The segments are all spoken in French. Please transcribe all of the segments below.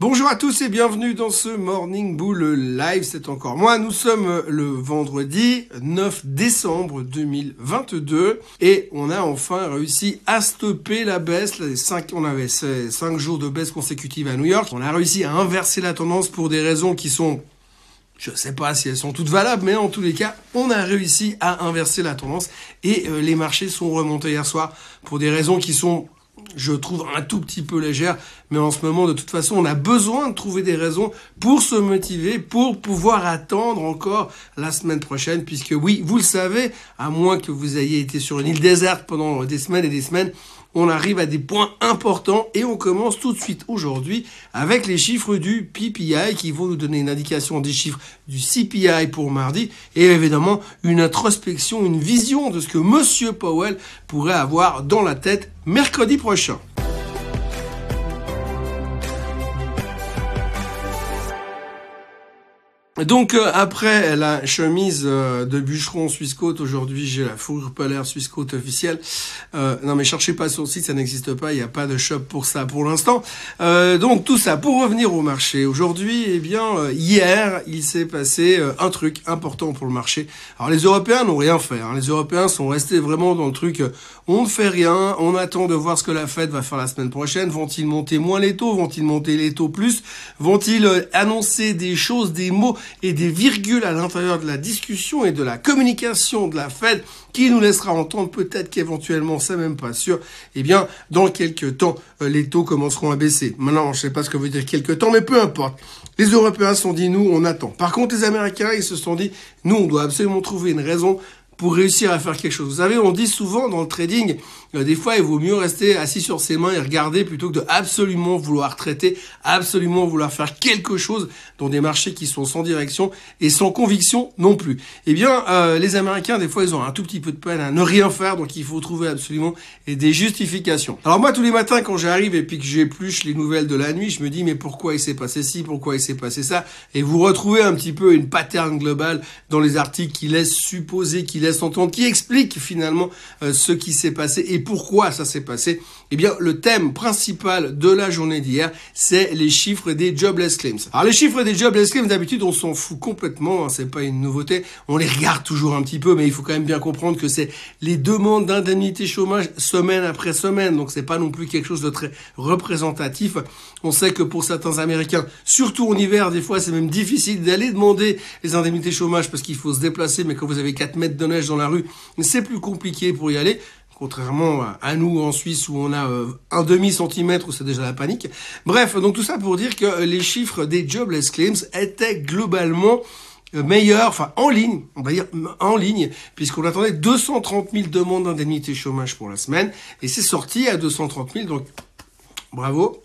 Bonjour à tous et bienvenue dans ce Morning Bull Live, c'est encore moi. Nous sommes le vendredi 9 décembre 2022 et on a enfin réussi à stopper la baisse. Cinq, on avait 5 jours de baisse consécutive à New York. On a réussi à inverser la tendance pour des raisons qui sont je ne sais pas si elles sont toutes valables, mais en tous les cas, on a réussi à inverser la tendance et euh, les marchés sont remontés hier soir pour des raisons qui sont je trouve un tout petit peu légère, mais en ce moment, de toute façon, on a besoin de trouver des raisons pour se motiver, pour pouvoir attendre encore la semaine prochaine, puisque oui, vous le savez, à moins que vous ayez été sur une île déserte pendant des semaines et des semaines, on arrive à des points importants et on commence tout de suite aujourd'hui avec les chiffres du PPI qui vont nous donner une indication des chiffres du CPI pour mardi et évidemment une introspection, une vision de ce que Monsieur Powell pourrait avoir dans la tête mercredi prochain. Donc euh, après la chemise euh, de bûcheron Suisse aujourd'hui j'ai la fourrure polaire Suisse officielle. Euh, non mais cherchez pas sur le site, ça n'existe pas, il n'y a pas de shop pour ça pour l'instant. donc tout ça pour revenir au marché. Aujourd'hui, eh bien hier, il s'est passé un truc important pour le marché. Alors les Européens n'ont rien fait. Hein. Les Européens sont restés vraiment dans le truc. On ne fait rien, on attend de voir ce que la Fed va faire la semaine prochaine. Vont-ils monter moins les taux? Vont-ils monter les taux plus? Vont-ils annoncer des choses, des mots? Et des virgules à l'intérieur de la discussion et de la communication de la Fed qui nous laissera entendre peut-être qu'éventuellement, c'est même pas sûr, eh bien, dans quelques temps, euh, les taux commenceront à baisser. Maintenant, je sais pas ce que veut dire quelques temps, mais peu importe. Les Européens se sont dit, nous, on attend. Par contre, les Américains, ils se sont dit, nous, on doit absolument trouver une raison pour réussir à faire quelque chose. Vous savez, on dit souvent dans le trading, euh, des fois, il vaut mieux rester assis sur ses mains et regarder plutôt que de absolument vouloir traiter, absolument vouloir faire quelque chose dans des marchés qui sont sans direction et sans conviction non plus. Eh bien, euh, les Américains, des fois, ils ont un tout petit peu de peine à ne rien faire, donc il faut trouver absolument des justifications. Alors moi, tous les matins, quand j'arrive et puis que j'épluche les nouvelles de la nuit, je me dis, mais pourquoi il s'est passé ci, pourquoi il s'est passé ça? Et vous retrouvez un petit peu une pattern globale dans les articles qui laissent supposer, qui qui expliquent finalement euh, ce qui s'est passé et pourquoi ça s'est passé Eh bien, le thème principal de la journée d'hier, c'est les chiffres des jobless claims. Alors, les chiffres des jobless claims, d'habitude, on s'en fout complètement, hein, c'est pas une nouveauté. On les regarde toujours un petit peu, mais il faut quand même bien comprendre que c'est les demandes d'indemnité chômage semaine après semaine, donc c'est pas non plus quelque chose de très représentatif. On sait que pour certains Américains, surtout en hiver, des fois, c'est même difficile d'aller demander les indemnités chômage parce qu'il faut se déplacer, mais quand vous avez 4 mètres de neige dans la rue, c'est plus compliqué pour y aller contrairement à nous en Suisse où on a euh, un demi centimètre où c'est déjà la panique. Bref, donc tout ça pour dire que les chiffres des jobless claims étaient globalement euh, meilleurs, enfin en ligne, on va dire en ligne, puisqu'on attendait 230 000 demandes d'indemnité chômage pour la semaine, et c'est sorti à 230 000, donc bravo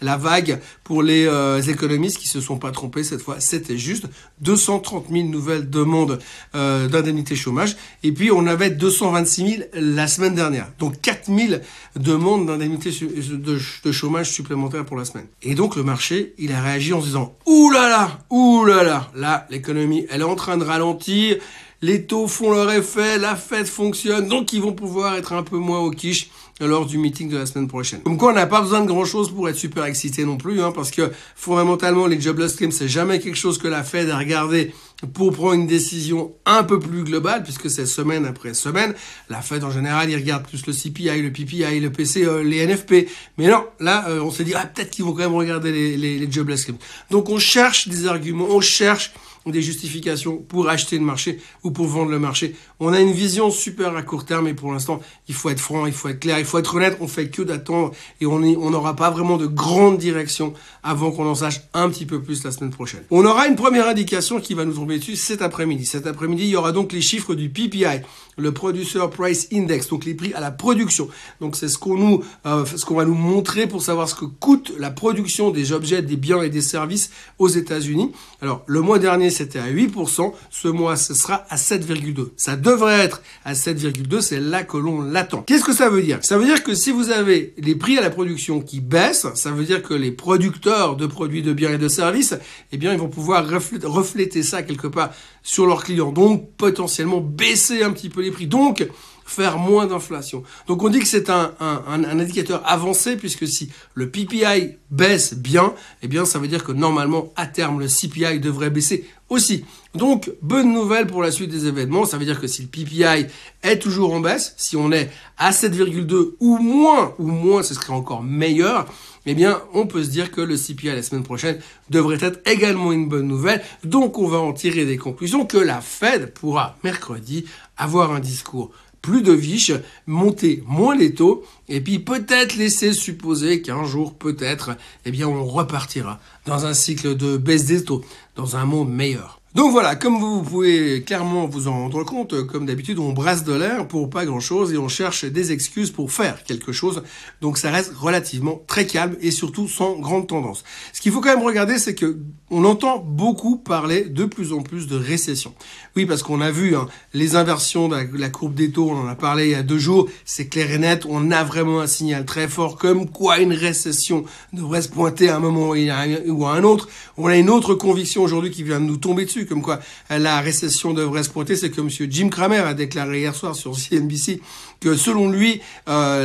la vague pour les euh, économistes qui se sont pas trompés cette fois, c'était juste 230 000 nouvelles demandes euh, d'indemnité chômage. Et puis on avait 226 000 la semaine dernière. Donc 4 000 demandes d'indemnité de, chômage supplémentaires pour la semaine. Et donc le marché, il a réagi en se disant ouh là là, ouh là là, là l'économie, elle est en train de ralentir, les taux font leur effet, la fête fonctionne, donc ils vont pouvoir être un peu moins au quiche lors du meeting de la semaine prochaine. Comme quoi, on n'a pas besoin de grand chose pour être super excité non plus, hein, parce que fondamentalement, les jobless claims, c'est jamais quelque chose que la Fed a regardé pour prendre une décision un peu plus globale, puisque c'est semaine après semaine. La Fed, en général, il regarde plus le CPI, le PPI, le PCE, les NFP. Mais non, là, euh, on se dit, ah, peut-être qu'ils vont quand même regarder les, les, les jobless claims. Donc, on cherche des arguments, on cherche des justifications pour acheter le marché ou pour vendre le marché. On a une vision super à court terme et pour l'instant, il faut être franc, il faut être clair, il faut être honnête. On fait que d'attendre et on n'aura pas vraiment de grande direction avant qu'on en sache un petit peu plus la semaine prochaine. On aura une première indication qui va nous tomber dessus cet après-midi. Cet après-midi, il y aura donc les chiffres du PPI, le Producer Price Index, donc les prix à la production. Donc c'est ce qu'on nous, euh, ce qu'on va nous montrer pour savoir ce que coûte la production des objets, des biens et des services aux États-Unis. Alors le mois dernier c'était à 8%. Ce mois, ce sera à 7,2. Ça devrait être à 7,2. C'est là que l'on l'attend. Qu'est-ce que ça veut dire? Ça veut dire que si vous avez les prix à la production qui baissent, ça veut dire que les producteurs de produits de biens et de services, eh bien, ils vont pouvoir refléter ça quelque part sur leurs clients. Donc, potentiellement baisser un petit peu les prix. Donc, faire moins d'inflation. Donc on dit que c'est un, indicateur avancé puisque si le PPI baisse bien, eh bien ça veut dire que normalement à terme le CPI devrait baisser aussi. Donc, bonne nouvelle pour la suite des événements. Ça veut dire que si le PPI est toujours en baisse, si on est à 7,2 ou moins, ou moins, ce serait encore meilleur, eh bien, on peut se dire que le CPI la semaine prochaine devrait être également une bonne nouvelle. Donc, on va en tirer des conclusions que la Fed pourra mercredi avoir un discours plus de viches, monter moins les taux, et puis peut-être laisser supposer qu'un jour, peut-être, eh bien, on repartira dans un cycle de baisse des taux, dans un monde meilleur. Donc voilà, comme vous pouvez clairement vous en rendre compte, comme d'habitude, on brasse de l'air pour pas grand-chose et on cherche des excuses pour faire quelque chose. Donc ça reste relativement très calme et surtout sans grande tendance. Ce qu'il faut quand même regarder, c'est que on entend beaucoup parler de plus en plus de récession. Oui, parce qu'on a vu hein, les inversions de la, courbe des taux, on en a parlé il y a deux jours, c'est clair et net, on a vraiment un signal très fort comme quoi une récession devrait se pointer à un moment ou à un autre. On a une autre conviction aujourd'hui qui vient de nous tomber dessus comme quoi la récession devrait se pointer. C'est que M. Jim Cramer a déclaré hier soir sur CNBC que selon lui, euh,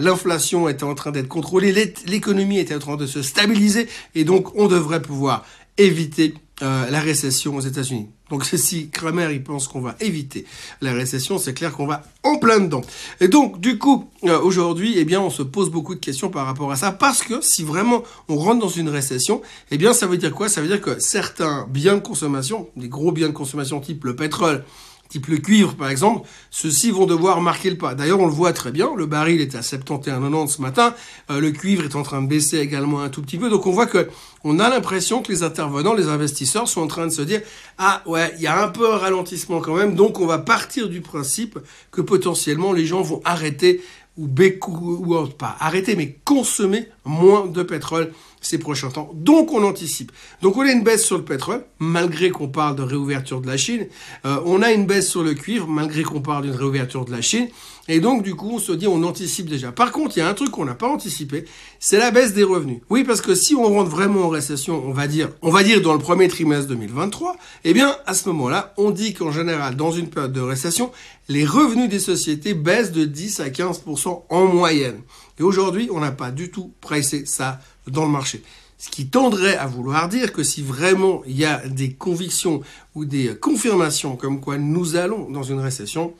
l'inflation était en train d'être contrôlée, l'économie était en train de se stabiliser, et donc on devrait pouvoir éviter euh, la récession aux États-Unis. Donc si Kramer il pense qu'on va éviter la récession, c'est clair qu'on va en plein dedans. Et donc du coup euh, aujourd'hui, eh bien on se pose beaucoup de questions par rapport à ça parce que si vraiment on rentre dans une récession, eh bien ça veut dire quoi? Ça veut dire que certains biens de consommation, des gros biens de consommation type le pétrole, type le cuivre par exemple, ceux-ci vont devoir marquer le pas. D'ailleurs, on le voit très bien, le baril est à 71,90 ce matin, euh, le cuivre est en train de baisser également un tout petit peu, donc on voit que on a l'impression que les intervenants, les investisseurs sont en train de se dire ah ouais, il y a un peu un ralentissement quand même, donc on va partir du principe que potentiellement les gens vont arrêter ou, ou pas arrêter, mais consommer moins de pétrole ces prochains temps. Donc on anticipe. Donc on a une baisse sur le pétrole, malgré qu'on parle de réouverture de la Chine. Euh, on a une baisse sur le cuivre, malgré qu'on parle d'une réouverture de la Chine. Et donc du coup on se dit on anticipe déjà. Par contre il y a un truc qu'on n'a pas anticipé, c'est la baisse des revenus. Oui parce que si on rentre vraiment en récession, on va dire, on va dire dans le premier trimestre 2023, eh bien à ce moment-là on dit qu'en général dans une période de récession, les revenus des sociétés baissent de 10 à 15% en moyenne. Et aujourd'hui on n'a pas du tout pressé ça dans le marché. Ce qui tendrait à vouloir dire que si vraiment il y a des convictions ou des confirmations comme quoi nous allons dans une récession,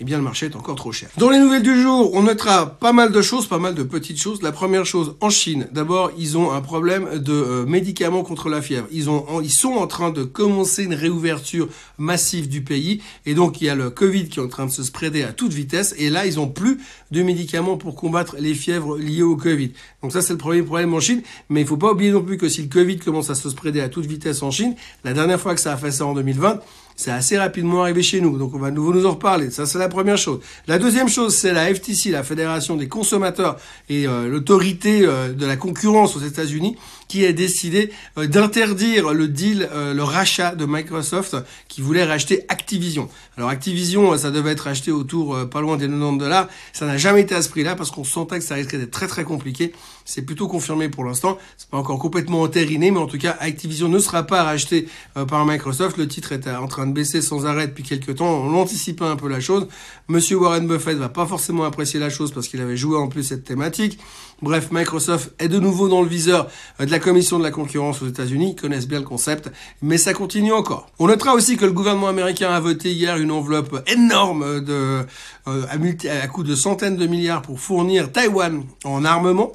eh bien le marché est encore trop cher. Dans les nouvelles du jour, on notera pas mal de choses, pas mal de petites choses. La première chose, en Chine, d'abord, ils ont un problème de euh, médicaments contre la fièvre. Ils, ont, ils sont en train de commencer une réouverture massive du pays. Et donc, il y a le Covid qui est en train de se spreader à toute vitesse. Et là, ils ont plus de médicaments pour combattre les fièvres liées au Covid. Donc ça, c'est le premier problème en Chine. Mais il faut pas oublier non plus que si le Covid commence à se spreader à toute vitesse en Chine, la dernière fois que ça a fait ça en 2020, c'est assez rapidement arrivé chez nous, donc on va nouveau nous en reparler. Ça, c'est la première chose. La deuxième chose, c'est la FTC, la Fédération des consommateurs et euh, l'autorité euh, de la concurrence aux États-Unis, qui a décidé euh, d'interdire le deal, le rachat de Microsoft, qui voulait racheter Activision. Alors Activision, ça devait être acheté autour pas loin des 90 dollars. Ça n'a jamais été à ce prix-là parce qu'on sentait que ça risquait d'être très très compliqué. C'est plutôt confirmé pour l'instant. C'est pas encore complètement entériné, mais en tout cas, Activision ne sera pas racheté par Microsoft. Le titre est en train de baisser sans arrêt depuis quelques temps. On anticipait un peu la chose. Monsieur Warren Buffett va pas forcément apprécier la chose parce qu'il avait joué en plus cette thématique. Bref, Microsoft est de nouveau dans le viseur de la commission de la concurrence aux États-Unis. Connaissent bien le concept, mais ça continue encore. On notera aussi que le gouvernement américain a voté hier une enveloppe énorme de, euh, à, à coût de centaines de milliards pour fournir Taïwan en armement.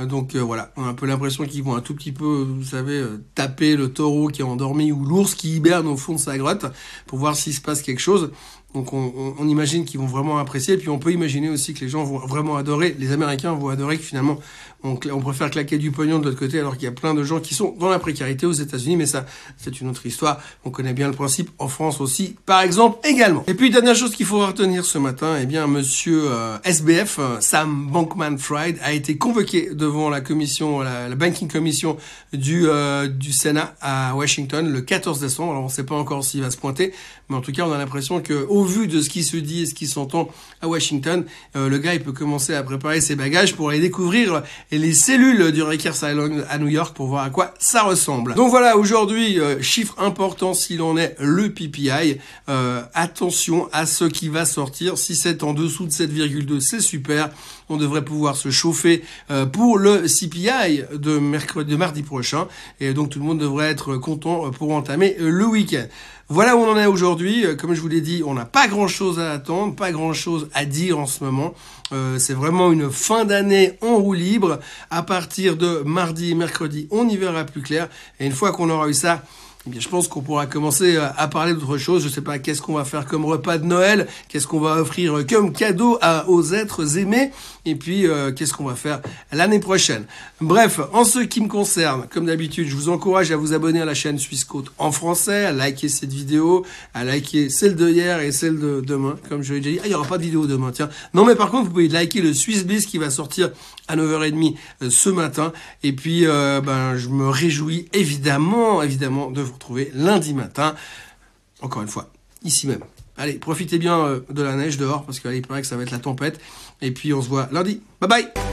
Euh, donc euh, voilà, on a un peu l'impression qu'ils vont un tout petit peu, vous savez, euh, taper le taureau qui est endormi ou l'ours qui hiberne au fond de sa grotte pour voir s'il se passe quelque chose. Donc on, imagine qu'ils vont vraiment apprécier, et puis on peut imaginer aussi que les gens vont vraiment adorer, les Américains vont adorer que finalement on, préfère claquer du pognon de l'autre côté alors qu'il y a plein de gens qui sont dans la précarité aux États-Unis, mais ça c'est une autre histoire, on connaît bien le principe en France aussi par exemple également. Et puis dernière chose qu'il faut retenir ce matin, eh bien monsieur euh, SBF, Sam Bankman-Fried a été convoqué devant la commission, la, la banking commission du, euh, du Sénat à Washington le 14 décembre, alors on ne sait pas encore s'il va se pointer, mais en tout cas on a l'impression que au vu de ce qui se dit et ce qui s'entend à Washington, le gars il peut commencer à préparer ses bagages pour aller découvrir les cellules du Rikers Island à New York pour voir à quoi ça ressemble. Donc voilà, aujourd'hui, chiffre important s'il en est, le PPI. attention à ce qui va sortir. Si c'est en dessous de 7,2, c'est super. On devrait pouvoir se chauffer pour le CPI de mercredi, de mardi prochain. Et donc tout le monde devrait être content pour entamer le week-end. Voilà où on en est aujourd'hui. Comme je vous l'ai dit, on n'a pas grand-chose à attendre, pas grand-chose à dire en ce moment. Euh, c'est vraiment une fin d'année en roue libre. À partir de mardi et mercredi, on y verra plus clair. Et une fois qu'on aura eu ça, eh bien, je pense qu'on pourra commencer à parler d'autre chose. Je sais pas qu'est-ce qu'on va faire comme repas de Noël, qu'est-ce qu'on va offrir comme cadeau à, aux êtres aimés, et puis euh, qu'est-ce qu'on va faire l'année prochaine? Bref, en ce qui me concerne, comme d'habitude, je vous encourage à vous abonner à la chaîne Suisse Côte en français, à liker cette vidéo, à liker celle de hier et celle de demain, comme je l'ai déjà dit. Ah, il y aura pas de vidéo demain, tiens. Non, mais par contre, vous pouvez liker le Swiss Bliss qui va sortir à 9h30 euh, ce matin. Et puis, euh, ben, je me réjouis évidemment, évidemment, de vous retrouver lundi matin. Encore une fois, ici même. Allez, profitez bien euh, de la neige dehors parce qu'il paraît que ça va être la tempête. Et puis on se voit lundi. Bye bye